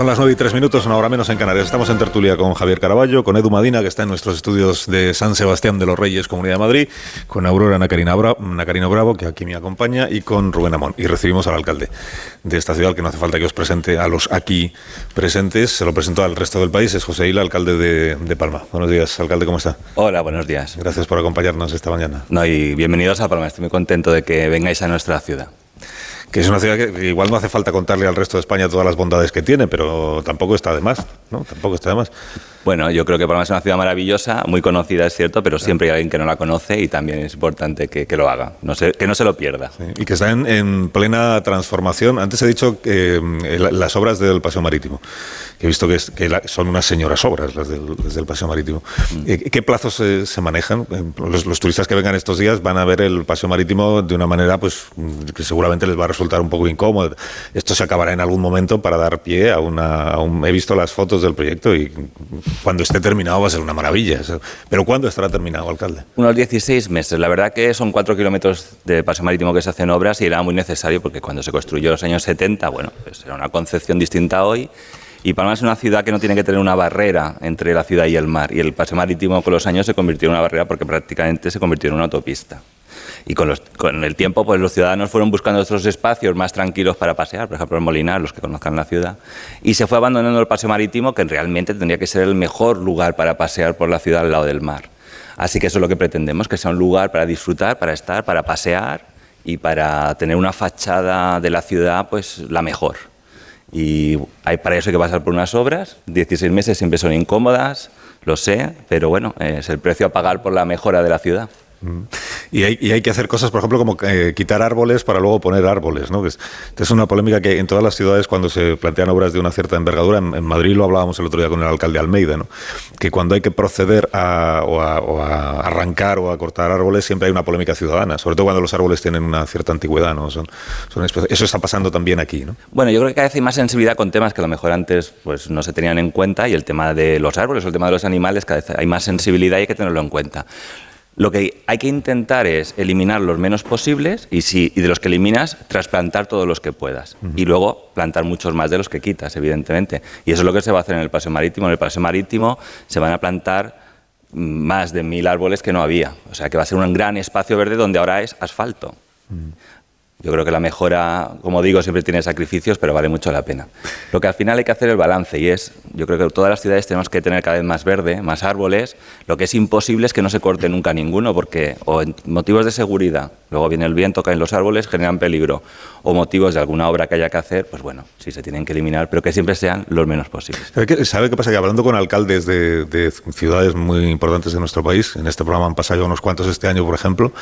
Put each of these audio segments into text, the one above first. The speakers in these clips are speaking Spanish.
Son las 9 y 3 minutos, una hora menos en Canarias. Estamos en tertulia con Javier Caraballo, con Edu Madina, que está en nuestros estudios de San Sebastián de los Reyes, Comunidad de Madrid, con Aurora Nacarino Bravo, que aquí me acompaña, y con Rubén Amón. Y recibimos al alcalde de esta ciudad, que no hace falta que os presente a los aquí presentes, se lo presento al resto del país, es José Hila, alcalde de, de Palma. Buenos días, alcalde, ¿cómo está? Hola, buenos días. Gracias por acompañarnos esta mañana. No, y bienvenidos a Palma, estoy muy contento de que vengáis a nuestra ciudad que es una ciudad que igual no hace falta contarle al resto de España todas las bondades que tiene, pero tampoco está de más, ¿no? Tampoco está de más. Bueno, yo creo que Palma es una ciudad maravillosa, muy conocida, es cierto, pero siempre hay alguien que no la conoce y también es importante que, lo haga, no que no se lo pierda. y que está en, plena transformación. Antes he dicho que eh, las obras del Paseo Marítimo, que he visto que, son unas señoras obras las del, Paseo Marítimo. Mm. Eh, ¿Qué plazos se manejan? Eh, los, turistas que vengan estos días van a ver el Paseo Marítimo de una manera pues que seguramente les va a resultar un poco incómodo. Esto se acabará en algún momento para dar pie a una... he visto las fotos del proyecto y cuando esté terminado va a ser una maravilla. Pero ¿cuándo estará terminado, alcalde? Unos 16 meses. La verdad que son cuatro kilómetros de paso marítimo que se hacen obras y era muy necesario porque cuando se construyó en los años 70, bueno, pues era una concepción distinta hoy. Y Palma es una ciudad que no tiene que tener una barrera entre la ciudad y el mar. Y el paseo marítimo con los años se convirtió en una barrera porque prácticamente se convirtió en una autopista. Y con, el tiempo, pues los ciudadanos fueron buscando otros espacios más tranquilos para pasear, por ejemplo, el Molinar, los que conozcan la ciudad, y se fue abandonando el paseo marítimo, que realmente tendría que ser el mejor lugar para pasear por la ciudad al lado del mar. Así que eso es lo que pretendemos, que sea un lugar para disfrutar, para estar, para pasear y para tener una fachada de la ciudad, pues la mejor. Y hay para eso hay que pasar por unas obras, 16 meses siempre son incómodas, lo sé, pero bueno, es el precio a pagar por la mejora de la ciudad. Y hay, que hacer cosas, por ejemplo, como eh, quitar árboles para luego poner árboles. ¿no? Es, una polémica que en todas las ciudades, cuando se plantean obras de una cierta envergadura, en, Madrid lo hablábamos el otro día con el alcalde Almeida, ¿no? que cuando hay que proceder a, arrancar o a cortar árboles, siempre hay una polémica ciudadana, sobre todo cuando los árboles tienen una cierta antigüedad. ¿no? Son, eso está pasando también aquí. ¿no? Bueno, yo creo que cada vez hay más sensibilidad con temas que a lo mejor antes pues, no se tenían en cuenta y el tema de los árboles o el tema de los animales, cada vez hay más sensibilidad y hay que tenerlo en cuenta. Lo que hay que intentar es eliminar los menos posibles y, si, de los que eliminas, trasplantar todos los que puedas. Y luego plantar muchos más de los que quitas, evidentemente. Y eso es lo que se va a hacer en el paseo marítimo. En el paseo marítimo se van a plantar más de mil árboles que no había. O sea que va a ser un gran espacio verde donde ahora es asfalto. Yo creo que la mejora, como digo, siempre tiene sacrificios, pero vale mucho la pena. Lo que al final hay que hacer es el balance y es, yo creo que todas las ciudades tenemos que tener cada vez más verde, más árboles. Lo que es imposible es que no se corte nunca ninguno, porque o en motivos de seguridad, luego viene el viento, caen los árboles, generan peligro, o motivos de alguna obra que haya que hacer, pues bueno, sí se tienen que eliminar, pero que siempre sean los menos posibles. ¿Sabe qué, pasa? Que hablando con alcaldes de, de ciudades muy importantes de nuestro país, en este programa han pasado ya unos cuantos este año, por ejemplo,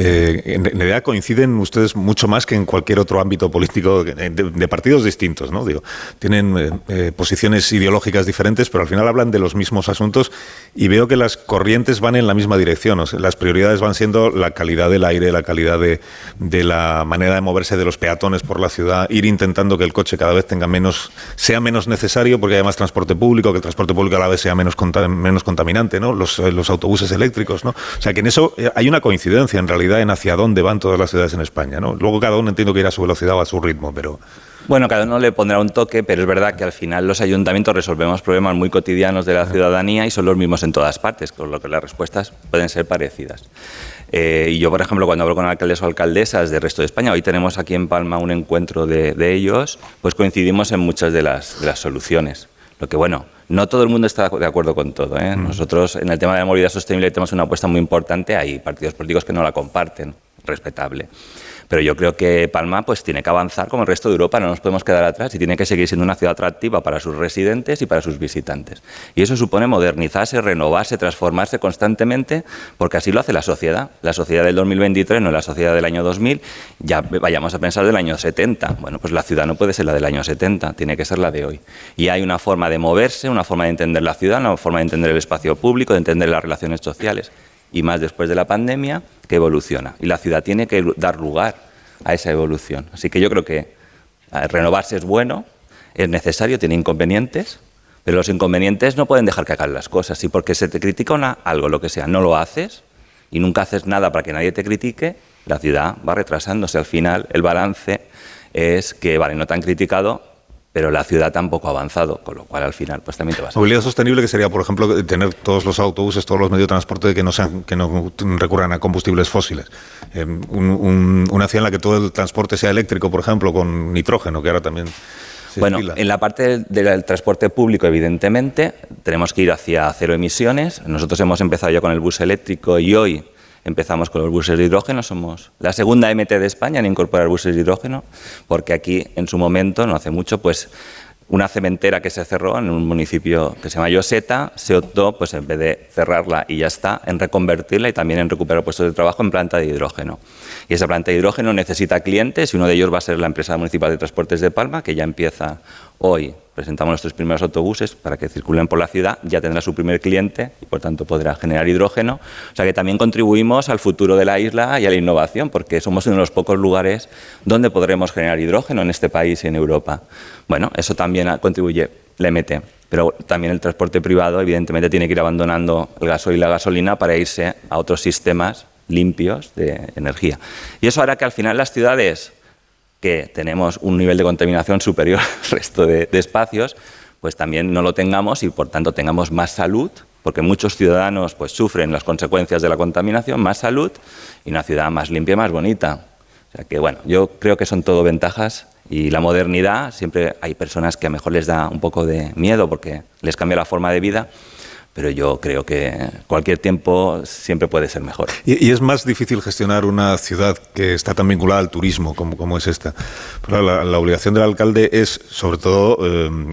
eh, en realidad coinciden ustedes mucho más que en cualquier otro ámbito político de, partidos distintos, ¿no? Digo, tienen eh, eh, posiciones ideológicas diferentes, pero al final hablan de los mismos asuntos y veo que las corrientes van en la misma dirección. las prioridades van siendo la calidad del aire, la calidad de, la manera de moverse de los peatones por la ciudad, ir intentando que el coche cada vez tenga menos, sea menos necesario porque haya más transporte público, que el transporte público a la vez sea menos, menos contaminante, ¿no? Los, los autobuses eléctricos, ¿no? O sea que en eso hay una coincidencia en realidad en hacia dónde van todas las ciudades en España. ¿no? Luego cada uno entiendo que irá a su velocidad o a su ritmo, pero... Bueno, cada uno le pondrá un toque, pero es verdad que al final los ayuntamientos resolvemos problemas muy cotidianos de la ciudadanía y son los mismos en todas partes, con lo que las respuestas pueden ser parecidas. Eh, y yo, por ejemplo, cuando hablo con alcaldes o alcaldesas del resto de España, hoy tenemos aquí en Palma un encuentro de, ellos, pues coincidimos en muchas de las, de las soluciones. Lo que, bueno, no todo el mundo está de acuerdo con todo. ¿eh? Mm. Nosotros en el tema de la movilidad sostenible tenemos una apuesta muy importante. Hay partidos políticos que no la comparten, respetable. Pero yo creo que Palma pues, tiene que avanzar como el resto de Europa, no nos podemos quedar atrás y tiene que seguir siendo una ciudad atractiva para sus residentes y para sus visitantes. Y eso supone modernizarse, renovarse, transformarse constantemente, porque así lo hace la sociedad. La sociedad del 2023 no es la sociedad del año 2000, ya vayamos a pensar del año 70. Bueno, pues la ciudad no puede ser la del año 70, tiene que ser la de hoy. Y hay una forma de moverse, una forma de entender la ciudad, una forma de entender el espacio público, de entender las relaciones sociales y más después de la pandemia, que evoluciona. Y la ciudad tiene que dar lugar a esa evolución. Así que yo creo que eh, renovarse es bueno, es necesario, tiene inconvenientes, pero los inconvenientes no pueden dejar que hagan las cosas. Y porque se te critica algo, lo que sea, no lo haces y nunca haces nada para que nadie te critique, la ciudad va retrasándose. Al final, el balance es que, vale, no te han criticado, pero la ciudad tampoco ha avanzado, con lo cual al final pues también te vas a... Movilidad sostenible que sería, por ejemplo, tener todos los autobuses, todos los medios de transporte que no, sean, que no recurran a combustibles fósiles. Eh, una ciudad en la que todo el transporte sea eléctrico, por ejemplo, con nitrógeno, que ahora también... bueno, en la parte del transporte público, evidentemente, tenemos que ir hacia cero emisiones. Nosotros hemos empezado ya con el bus eléctrico y hoy Empezamos con los buses de hidrógeno, somos la segunda MT de España en incorporar buses de hidrógeno, porque aquí en su momento, no hace mucho, pues una cementera que se cerró en un municipio que se llama Yoseta, se optó, pues en vez de cerrarla y ya está, en reconvertirla y también en recuperar puestos de trabajo en planta de hidrógeno. Y esa planta de hidrógeno necesita clientes y uno de ellos va a ser la empresa municipal de transportes de Palma, que ya empieza hoy presentamos nuestros primeros autobuses para que circulen por la ciudad, ya tendrá su primer cliente y por tanto podrá generar hidrógeno. O sea que también contribuimos al futuro de la isla y a la innovación, porque somos uno de los pocos lugares donde podremos generar hidrógeno en este país y en Europa. Bueno, eso también contribuye la MT. Pero también el transporte privado, evidentemente, tiene que ir abandonando el gasoil y la gasolina para irse a otros sistemas limpios de energía. Y eso hará que al final las ciudades que tenemos un nivel de contaminación superior al resto de, espacios, pues también no lo tengamos y por tanto tengamos más salud, porque muchos ciudadanos pues sufren las consecuencias de la contaminación, más salud y una ciudad más limpia y más bonita. O sea que bueno, yo creo que son todo ventajas y la modernidad, siempre hay personas que a lo mejor les da un poco de miedo porque les cambia la forma de vida, pero yo creo que cualquier tiempo siempre puede ser mejor. Y, es más difícil gestionar una ciudad que está tan vinculada al turismo como, como es esta. la, obligación del alcalde es, sobre todo, eh,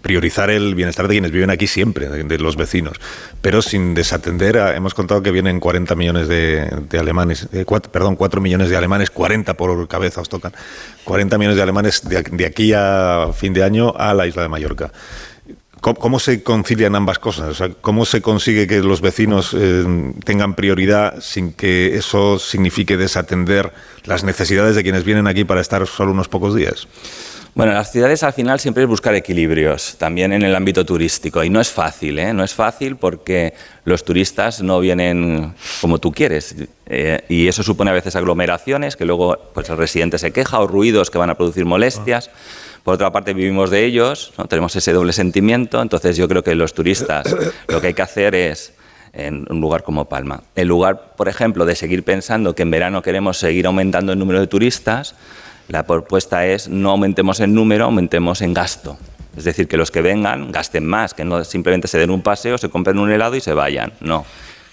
priorizar el bienestar de quienes viven aquí siempre, de, los vecinos, pero sin desatender, hemos contado que vienen 40 millones de, alemanes, eh, perdón, 4 millones de alemanes, 40 por cabeza os tocan, 40 millones de alemanes de aquí a fin de año a la isla de Mallorca. ¿Cómo, se concilian ambas cosas? ¿Cómo se consigue que los vecinos eh, tengan prioridad sin que eso signifique desatender las necesidades de quienes vienen aquí para estar solo unos pocos días? Bueno, las ciudades al final siempre es buscar equilibrios, también en el ámbito turístico. Y no es fácil, ¿eh? No es fácil porque los turistas no vienen como tú quieres. Eh, y eso supone a veces aglomeraciones, que luego pues, el residente se queja, o ruidos que van a producir molestias. Por otra parte, vivimos de ellos, tenemos ese doble sentimiento, entonces yo creo que los turistas lo que hay que hacer es en un lugar como Palma. En lugar, por ejemplo, de seguir pensando que en verano queremos seguir aumentando el número de turistas, la propuesta es no aumentemos el número, aumentemos en gasto. Es decir, que los que vengan gasten más, que no simplemente se den un paseo, se compren un helado y se vayan. No,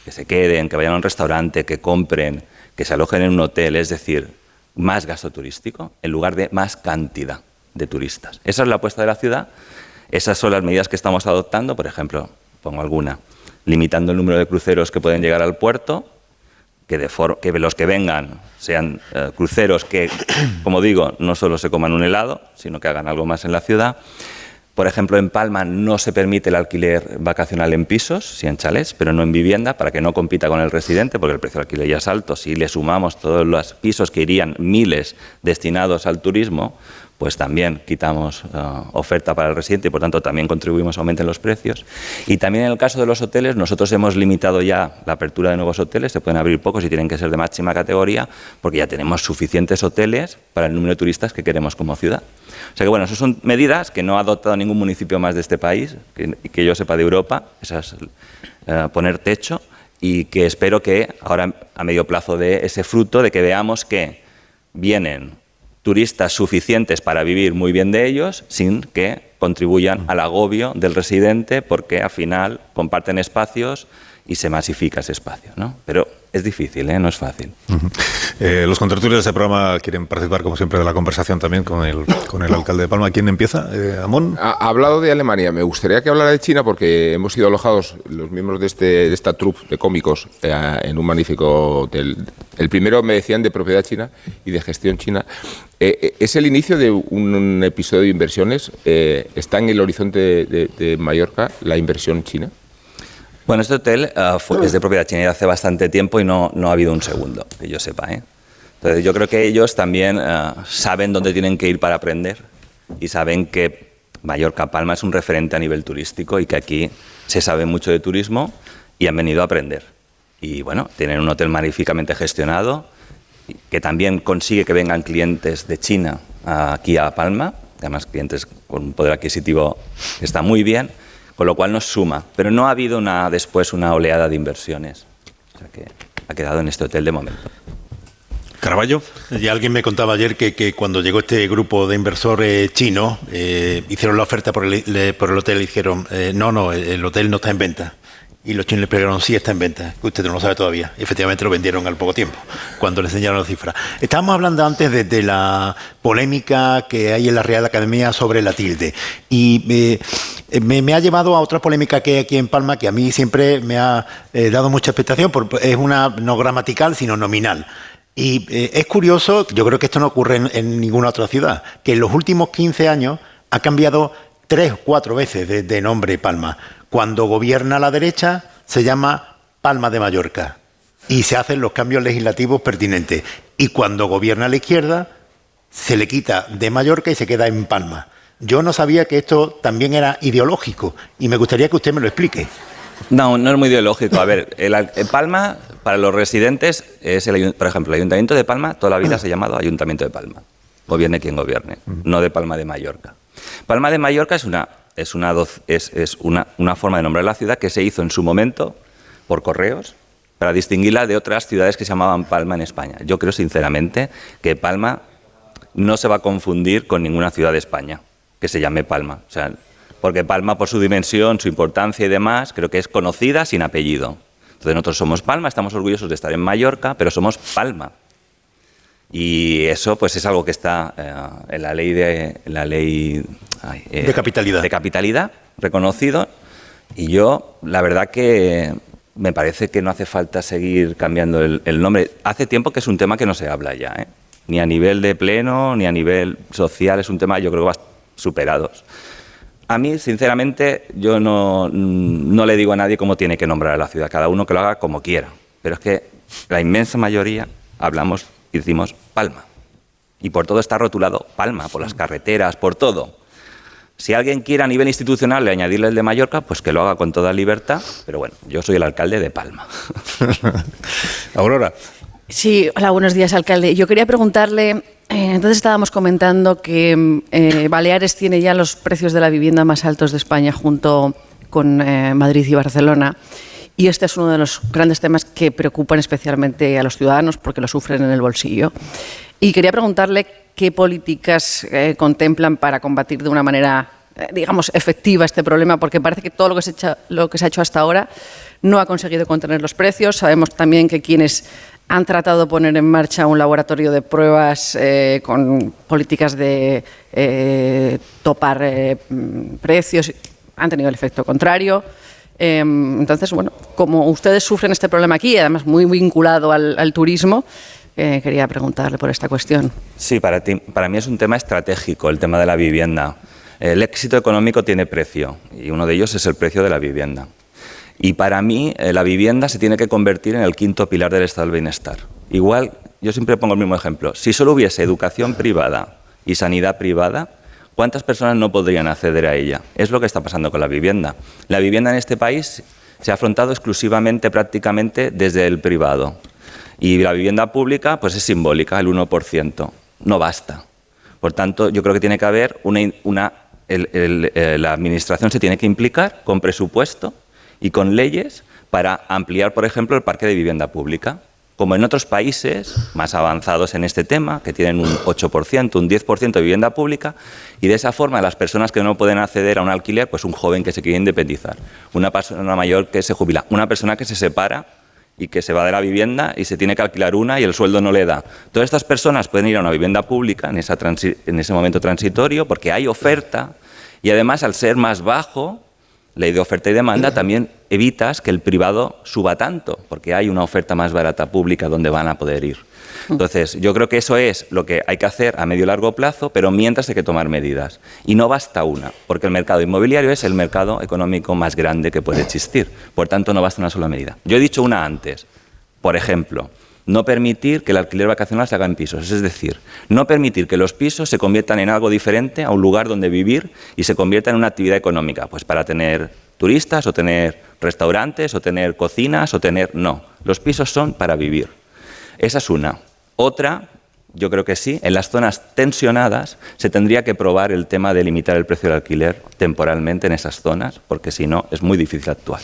que se queden, que vayan a un restaurante, que compren, que se alojen en un hotel. Es decir, más gasto turístico en lugar de más cantidad de turistas. Esa es la apuesta de la ciudad, esas son las medidas que estamos adoptando, por ejemplo, pongo alguna, limitando el número de cruceros que pueden llegar al puerto, que, de que los que vengan sean eh, cruceros que, como digo, no solo se coman un helado, sino que hagan algo más en la ciudad. Por ejemplo, en Palma no se permite el alquiler vacacional en pisos, sí en chalets, pero no en vivienda, para que no compita con el residente, porque el precio del alquiler ya es alto. Si le sumamos todos los pisos que irían miles destinados al turismo, pues también quitamos eh, oferta para el residente y por tanto también contribuimos a aumentar los precios. Y también en el caso de los hoteles, nosotros hemos limitado ya la apertura de nuevos hoteles, se pueden abrir pocos y tienen que ser de máxima categoría, porque ya tenemos suficientes hoteles para el número de turistas que queremos como ciudad. O sea que bueno, esas son medidas que no ha adoptado ningún municipio más de este país, que, que yo sepa de Europa, esas, eh, poner techo y que espero que ahora a medio plazo de ese fruto de que veamos que vienen turistas suficientes para vivir muy bien de ellos sin que contribuyan al agobio del residente porque al final comparten espacios y se masifica ese espacio. ¿no? Pero es difícil, ¿eh? no es fácil. Eh, los contratores de este programa quieren participar, como siempre, de la conversación también con el, con el alcalde de Palma. ¿Quién empieza? Eh, ¿Amón? Ha, hablado de Alemania. Me gustaría que hablara de China porque hemos sido alojados, los miembros de, este, de esta troupe de cómicos, en un magnífico hotel. El primero me decían de propiedad china y de gestión china. ¿Es el inicio de un, episodio de inversiones? ¿Está en el horizonte de Mallorca la inversión china? Bueno, este hotel uh, es de propiedad china hace bastante tiempo y no, no ha habido un segundo, que yo sepa. ¿eh? Entonces, yo creo que ellos también uh, saben dónde tienen que ir para aprender y saben que Mallorca Palma es un referente a nivel turístico y que aquí se sabe mucho de turismo y han venido a aprender. Y bueno, tienen un hotel magníficamente gestionado que también consigue que vengan clientes de China aquí a Palma además clientes con un poder adquisitivo que está muy bien, con lo cual nos suma. Pero no ha habido una, después una oleada de inversiones. O sea que ha quedado en este hotel de momento. Caraballo. Ya alguien me contaba ayer que, cuando llegó este grupo de inversores chinos, eh, hicieron la oferta por el, por el hotel y dijeron, eh, no, no, el hotel no está en venta. Y los chinos le preguntaron, sí está en venta, que usted no lo sabe todavía. efectivamente lo vendieron al poco tiempo, cuando le enseñaron las cifras. Estábamos hablando antes de, la polémica que hay en la Real Academia sobre la tilde. Y eh, me, ha llevado a otra polémica que hay aquí en Palma, que a mí siempre me ha dado mucha expectación, porque es una no gramatical, sino nominal. Y eh, es curioso, yo creo que esto no ocurre en, ninguna otra ciudad, que en los últimos 15 años ha cambiado tres o cuatro veces de, nombre Palma. Cuando gobierna la derecha se llama Palma de Mallorca y se hacen los cambios legislativos pertinentes. Y cuando gobierna la izquierda se le quita de Mallorca y se queda en Palma. Yo no sabía que esto también era ideológico y me gustaría que usted me lo explique. No, no es muy ideológico. A ver, el, Palma, para los residentes, es el, por ejemplo, el Ayuntamiento de Palma toda la vida se ha llamado Ayuntamiento de Palma. Gobierne quien gobierne, no de Palma de Mallorca. Palma de Mallorca es una, es una, es, es una, una forma de nombrar la ciudad que se hizo en su momento por correos para distinguirla de otras ciudades que se llamaban Palma en España. Yo creo sinceramente que Palma no se va a confundir con ninguna ciudad de España que se llame Palma. O sea, porque Palma, por su dimensión, su importancia y demás, creo que es conocida sin apellido. Entonces nosotros somos Palma, estamos orgullosos de estar en Mallorca, pero somos Palma. Y eso pues es algo que está eh, en la ley de la ley eh, de capitalidad. De capitalidad, reconocido. Y yo, la verdad que me parece que no hace falta seguir cambiando el, el nombre. Hace tiempo que es un tema que no se habla ya, ¿eh? ni a nivel de pleno, ni a nivel social, es un tema yo creo que va superados. A mí, sinceramente, yo no, no, le digo a nadie cómo tiene que nombrar a la ciudad, cada uno que lo haga como quiera. Pero es que la inmensa mayoría hablamos y decimos Palma. Y por todo está rotulado Palma, por las carreteras, por todo. Si alguien quiere a nivel institucional le añadirle el de Mallorca, pues que lo haga con toda libertad. Pero bueno, yo soy el alcalde de Palma. Aurora. Sí, hola, buenos días, alcalde. Yo quería preguntarle eh, entonces estábamos comentando que eh, Baleares tiene ya los precios de la vivienda más altos de España junto con eh, Madrid y Barcelona. Y este es uno de los grandes temas que preocupan especialmente a los ciudadanos porque lo sufren en el bolsillo. Y quería preguntarle qué políticas contemplan para combatir de una manera, digamos, efectiva este problema, porque parece que todo lo que, se ha hecho hasta ahora no ha conseguido contener los precios. Sabemos también que quienes han tratado de poner en marcha un laboratorio de pruebas eh, con políticas de eh, topar eh, precios. Han tenido el efecto contrario. Em, entonces, bueno, como ustedes sufren este problema aquí, además muy vinculado al, turismo, quería preguntarle por esta cuestión. Sí, para, ti, para mí es un tema estratégico el tema de la vivienda. El éxito económico tiene precio y uno de ellos es el precio de la vivienda. Y para mí eh, la vivienda se tiene que convertir en el quinto pilar del estado del bienestar. Igual, yo siempre pongo el mismo ejemplo. Si solo hubiese educación privada y sanidad privada, ¿cuántas personas no podrían acceder a ella? Es lo que está pasando con la vivienda. La vivienda en este país se ha afrontado exclusivamente, prácticamente, desde el privado. Y la vivienda pública, pues es simbólica, el 1%. No basta. Por tanto, yo creo que tiene que haber una... Eh, la Administración se tiene que implicar con presupuesto y con leyes para ampliar, por ejemplo, el parque de vivienda pública. Como en otros países más avanzados en este tema, que tienen un 8%, un 10% de vivienda pública, y de esa forma las personas que no pueden acceder a un alquiler, pues un joven que se quiere independizar, una persona mayor que se jubila, una persona que se separa y que se va de la vivienda y se tiene que alquilar una y el sueldo no le da. Todas estas personas pueden ir a una vivienda pública en, en ese momento transitorio porque hay oferta y además al ser más bajo ley de oferta y demanda, también evitas que el privado suba tanto, porque hay una oferta más barata pública donde van a poder ir. Entonces, yo creo que eso es lo que hay que hacer a medio y largo plazo, pero mientras hay que tomar medidas. Y no basta una, porque el mercado inmobiliario es el mercado económico más grande que puede existir. Por tanto, no basta una sola medida. Yo he dicho una antes. Por ejemplo, no permitir que el alquiler vacacional se haga en pisos, es decir, no permitir que los pisos se conviertan en algo diferente a un lugar donde vivir y se conviertan en una actividad económica, pues para tener turistas o tener restaurantes o tener cocinas o tener... No, los pisos son para vivir. Esa es una. Otra, yo creo que sí. En las zonas tensionadas se tendría que probar el tema de limitar el precio del alquiler temporalmente en esas zonas, porque si no es muy difícil actuar.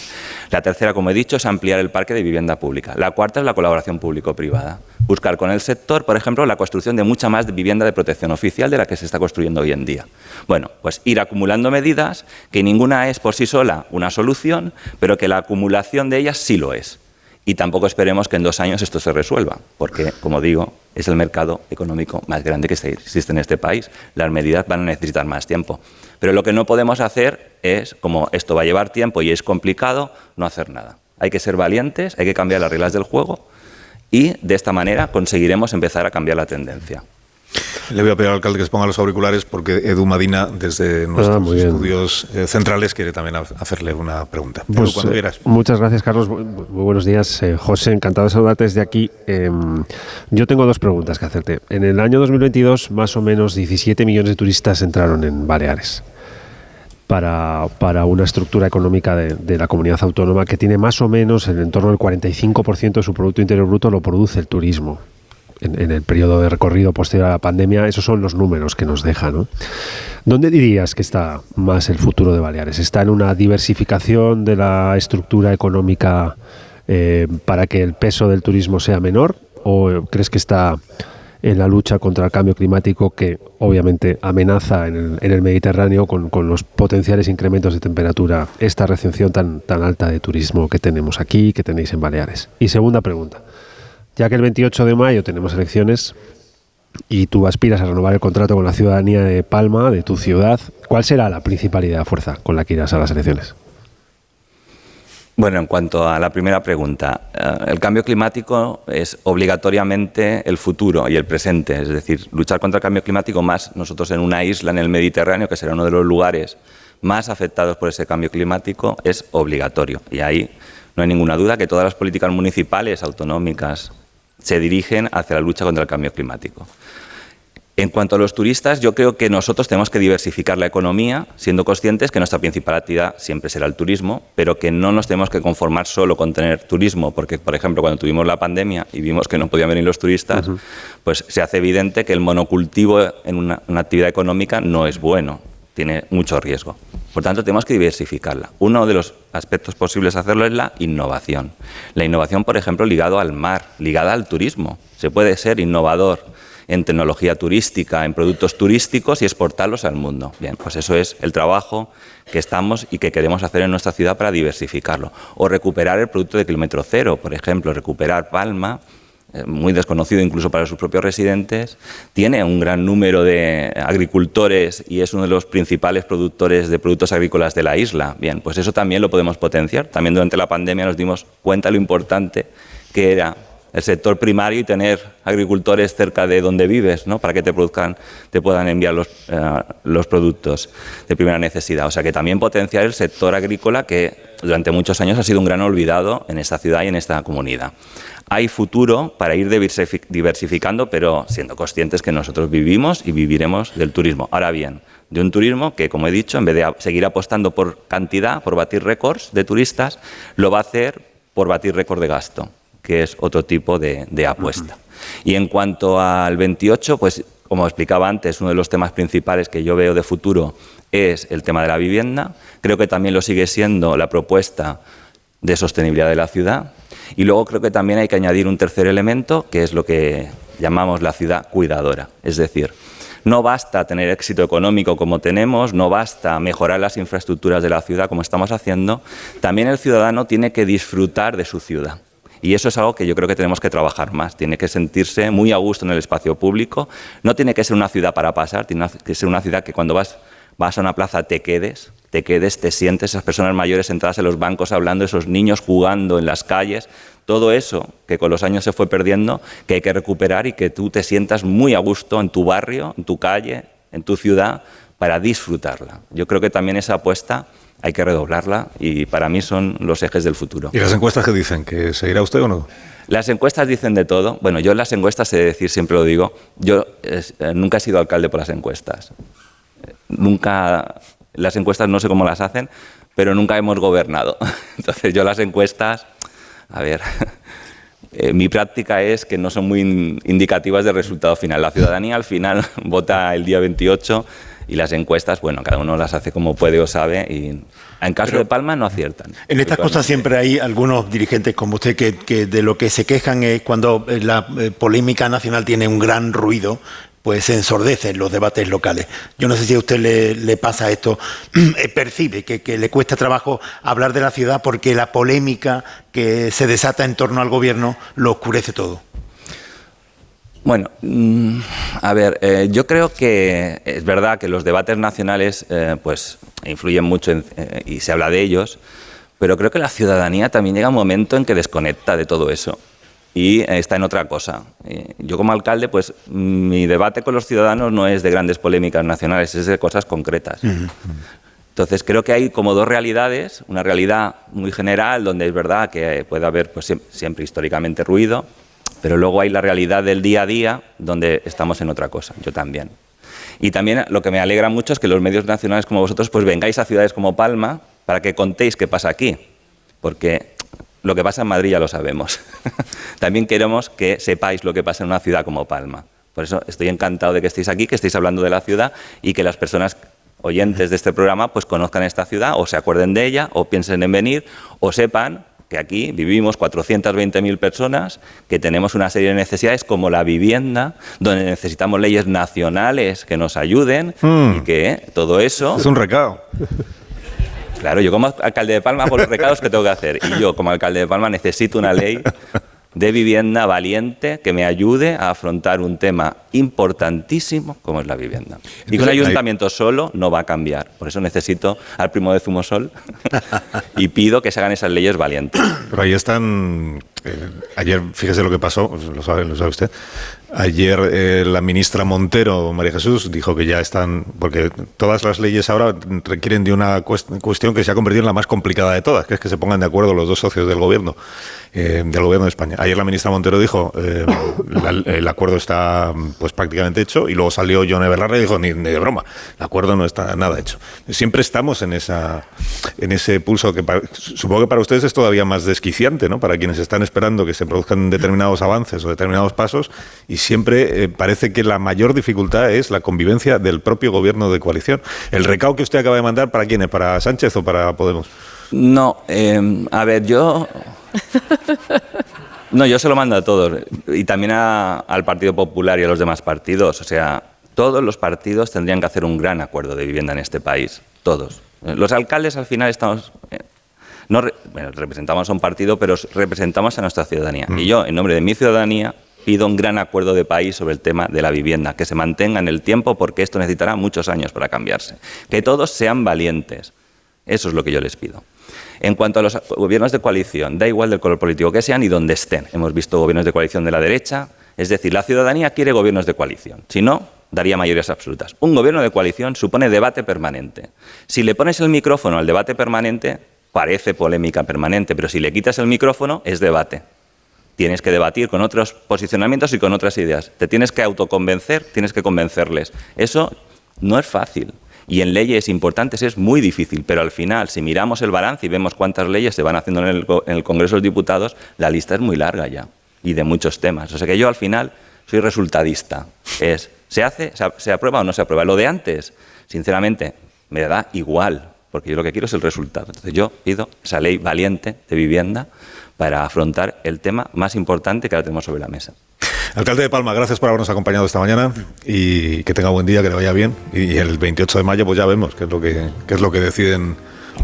La tercera, como he dicho, es ampliar el parque de vivienda pública. La cuarta es la colaboración público-privada. Buscar con el sector, por ejemplo, la construcción de mucha más vivienda de protección oficial de la que se está construyendo hoy en día. Bueno, pues ir acumulando medidas que ninguna es por sí sola una solución, pero que la acumulación de ellas sí lo es y tampoco esperemos que en dos años esto se resuelva, porque, como digo, es el mercado económico más grande que existe en este país. Las medidas van a necesitar más tiempo. Pero lo que no podemos hacer es, como esto va a llevar tiempo y es complicado, no hacer nada. Hay que ser valientes, hay que cambiar las reglas del juego y de esta manera conseguiremos empezar a cambiar la tendencia. Le voy a pedir al alcalde que se ponga los auriculares porque Edu Madina, desde ah, nuestros estudios eh, centrales, quiere también hacerle una pregunta. Pues, cuando eh, muchas gracias, Carlos. Muy, buenos días, eh, José. Encantado de saludarte desde aquí. Em, yo tengo dos preguntas que hacerte. En el año 2022, más o menos 17 millones de turistas entraron en Baleares. Para, para, una estructura económica de, de, la comunidad autónoma que tiene más o menos en torno al 45% de su Producto Interior Bruto lo produce el turismo en, el periodo de recorrido posterior a la pandemia, esos son los números que nos deja. ¿Dónde dirías que está más el futuro de Baleares? ¿Está en una diversificación de la estructura económica eh, para que el peso del turismo sea menor? ¿O crees que está en la lucha contra el cambio climático que obviamente amenaza en el, Mediterráneo con, los potenciales incrementos de temperatura esta recepción tan, tan alta de turismo que tenemos aquí que tenéis en Baleares? Y segunda pregunta ya que el 28 de mayo tenemos elecciones y tú aspiras a renovar el contrato con la ciudadanía de Palma, de tu ciudad, ¿cuál será la principal idea fuerza con la que irás a las elecciones? Bueno, en cuanto a la primera pregunta, eh, el cambio climático es obligatoriamente el futuro y el presente, es decir, luchar contra el cambio climático más nosotros en una isla en el Mediterráneo, que será uno de los lugares más afectados por ese cambio climático, es obligatorio. Y ahí no hay ninguna duda que todas las políticas municipales, autonómicas, se dirigen hacia la lucha contra el cambio climático. En cuanto a los turistas, yo creo que nosotros tenemos que diversificar la economía, siendo conscientes que nuestra principal actividad siempre será el turismo, pero que no nos tenemos que conformar solo con tener turismo, porque, por ejemplo, cuando tuvimos la pandemia y vimos que no podían venir los turistas, pues se hace evidente que el monocultivo en una actividad económica no es bueno tiene mucho riesgo. Por tanto, tenemos que diversificarla. Uno de los aspectos posibles de hacerlo es la innovación. La innovación, por ejemplo, ligado al mar, ligada al turismo. Se puede ser innovador en tecnología turística, en productos turísticos y exportarlos al mundo. Bien, pues eso es el trabajo que estamos y que queremos hacer en nuestra ciudad para diversificarlo. O recuperar el producto de kilómetro cero, por ejemplo, recuperar Palma muy desconocido incluso para sus propios residentes, tiene un gran número de agricultores y es uno de los principales productores de productos agrícolas de la isla. Bien, pues eso también lo podemos potenciar. También durante la pandemia nos dimos cuenta lo importante que era el sector primario y tener agricultores cerca de donde vives, ¿no? para que te produzcan, te puedan enviar los, eh, los productos de primera necesidad. O sea que también potenciar el sector agrícola que durante muchos años ha sido un gran olvidado en esta ciudad y en esta comunidad hay futuro para ir diversificando, pero siendo conscientes que nosotros vivimos y viviremos del turismo. Ahora bien, de un turismo que, como he dicho, en vez de seguir apostando por cantidad, por batir récords de turistas, lo va a hacer por batir récord de gasto, que es otro tipo de, apuesta. Y en cuanto al 28, pues como explicaba antes, uno de los temas principales que yo veo de futuro es el tema de la vivienda. Creo que también lo sigue siendo la propuesta de sostenibilidad de la ciudad. Y luego creo que también hay que añadir un tercer elemento, que es lo que llamamos la ciudad cuidadora. Es decir, no basta tener éxito económico como tenemos, no basta mejorar las infraestructuras de la ciudad como estamos haciendo, también el ciudadano tiene que disfrutar de su ciudad. Y eso es algo que yo creo que tenemos que trabajar más. Tiene que sentirse muy a gusto en el espacio público. No tiene que ser una ciudad para pasar, tiene que ser una ciudad que cuando vas, vas a una plaza te quedes, te quedes, te sientes, esas personas mayores sentadas en los bancos hablando, esos niños jugando en las calles, todo eso que con los años se fue perdiendo, que hay que recuperar y que tú te sientas muy a gusto en tu barrio, en tu calle, en tu ciudad, para disfrutarla. Yo creo que también esa apuesta hay que redoblarla y para mí son los ejes del futuro. ¿Y las encuestas qué dicen? ¿Que seguirá usted o no? Las encuestas dicen de todo. Bueno, yo en las encuestas he de decir, siempre lo digo, yo eh, nunca he sido alcalde por las encuestas. Nunca las encuestas no sé cómo las hacen, pero nunca hemos gobernado. Entonces yo las encuestas, a ver, eh, mi práctica es que no son muy indicativas del resultado final. La ciudadanía al final vota el día 28 y las encuestas, bueno, cada uno las hace como puede o sabe y en caso de Palma no aciertan. En estas cosas siempre hay algunos dirigentes como usted que, de lo que se quejan es cuando eh, la eh, polémica nacional tiene un gran ruido, pues se ensordecen los debates locales. Yo no sé si a usted le, pasa esto, eh, percibe que, le cuesta trabajo hablar de la ciudad porque la polémica que se desata en torno al gobierno lo oscurece todo. Bueno, mm, a ver, eh, yo creo que es verdad que los debates nacionales eh, pues influyen mucho eh, y se habla de ellos, pero creo que la ciudadanía también llega un momento en que desconecta de todo eso y está en otra cosa. yo como alcalde, pues mi debate con los ciudadanos no es de grandes polémicas nacionales, es de cosas concretas. Entonces creo que hay como dos realidades, una realidad muy general donde es verdad que puede haber pues, siempre históricamente ruido, pero luego hay la realidad del día a día donde estamos en otra cosa, yo también. Y también lo que me alegra mucho es que los medios nacionales como vosotros pues vengáis a ciudades como Palma para que contéis qué pasa aquí, porque lo que pasa en Madrid ya lo sabemos. también queremos que sepáis lo que pasa en una ciudad como Palma. Por eso estoy encantado de que estéis aquí, que estéis hablando de la ciudad y que las personas oyentes de este programa pues conozcan esta ciudad o se acuerden de ella o piensen en venir o sepan que aquí vivimos 420.000 personas, que tenemos una serie de necesidades como la vivienda, donde necesitamos leyes nacionales que nos ayuden hmm. y que todo eso... Es un recado. Claro, yo como alcalde de Palma hago los recados que tengo que hacer y yo como alcalde de Palma necesito una ley de vivienda valiente que me ayude a afrontar un tema importantísimo como es la vivienda. y con un ayuntamiento solo no va a cambiar. Por eso necesito al primo de Zumosol y pido que se hagan esas leyes valientes. Pero ahí están eh, ayer, fíjese lo que pasó, lo sabe, lo sabe usted. Ayer eh, la ministra Montero, María Jesús, dijo que ya están, porque todas las leyes ahora requieren de una cuestión que se ha convertido en la más complicada de todas, que es que se pongan de acuerdo los dos socios del gobierno, eh, del gobierno de España. Ayer la ministra Montero dijo, el acuerdo está pues prácticamente hecho, y luego salió John Everlarre y dijo, ni, de broma, el acuerdo no está nada hecho. Siempre estamos en, esa, en ese pulso que supongo que para ustedes es todavía más desquiciante, ¿no? Para quienes están que se produzcan determinados avances o determinados pasos y siempre eh, parece que la mayor dificultad es la convivencia del propio gobierno de coalición. ¿El recao que usted acaba de mandar para quién es? ¿Para Sánchez o para Podemos? No, em, a ver, yo... No, yo se lo mando a todos y también al Partido Popular y a los demás partidos. O sea, todos los partidos tendrían que hacer un gran acuerdo de vivienda en este país, todos. Los alcaldes al final estamos no representamos a un partido, pero representamos a nuestra ciudadanía. Y yo, en nombre de mi ciudadanía, pido un gran acuerdo de país sobre el tema de la vivienda, que se mantenga en el tiempo porque esto necesitará muchos años para cambiarse. Que todos sean valientes. Eso es lo que yo les pido. En cuanto a los gobiernos de coalición, da igual del color político que sean y donde estén. Hemos visto gobiernos de coalición de la derecha, es decir, la ciudadanía quiere gobiernos de coalición. Si no, daría mayorías absolutas. Un gobierno de coalición supone debate permanente. Si le pones el micrófono al debate permanente, parece polémica permanente, pero si le quitas el micrófono es debate. Tienes que debatir con otros posicionamientos y con otras ideas. Te tienes que autoconvencer, tienes que convencerles. Eso no es fácil. Y en leyes importantes es muy difícil, pero al final, si miramos el balance y vemos cuántas leyes se van haciendo en el, Congreso de los Diputados, la lista es muy larga ya y de muchos temas. O sea que yo al final soy resultadista. Es, ¿se hace, se aprueba o no se aprueba? Lo de antes, sinceramente, me da igual porque yo lo que quiero es el resultado. Entonces yo pido esa ley valiente de vivienda para afrontar el tema más importante que ahora tenemos sobre la mesa. Alcalde de Palma, gracias por habernos acompañado esta mañana y que tenga buen día, que le vaya bien. Y el 28 de mayo pues ya vemos qué es lo que, qué es lo que deciden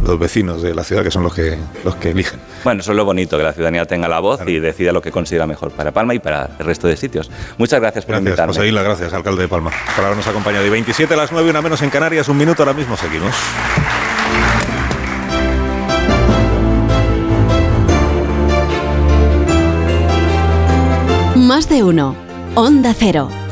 los vecinos de la ciudad, que son los que, los que eligen. Bueno, eso es lo bonito, que la ciudadanía tenga la voz y decida lo que considera mejor para Palma y para el resto de sitios. Muchas gracias por gracias, invitarme. José Isla, gracias, alcalde de Palma, por habernos acompañado. Y 27 a las 9, una menos en Canarias, un minuto, ahora mismo seguimos. De uno. Onda Cero.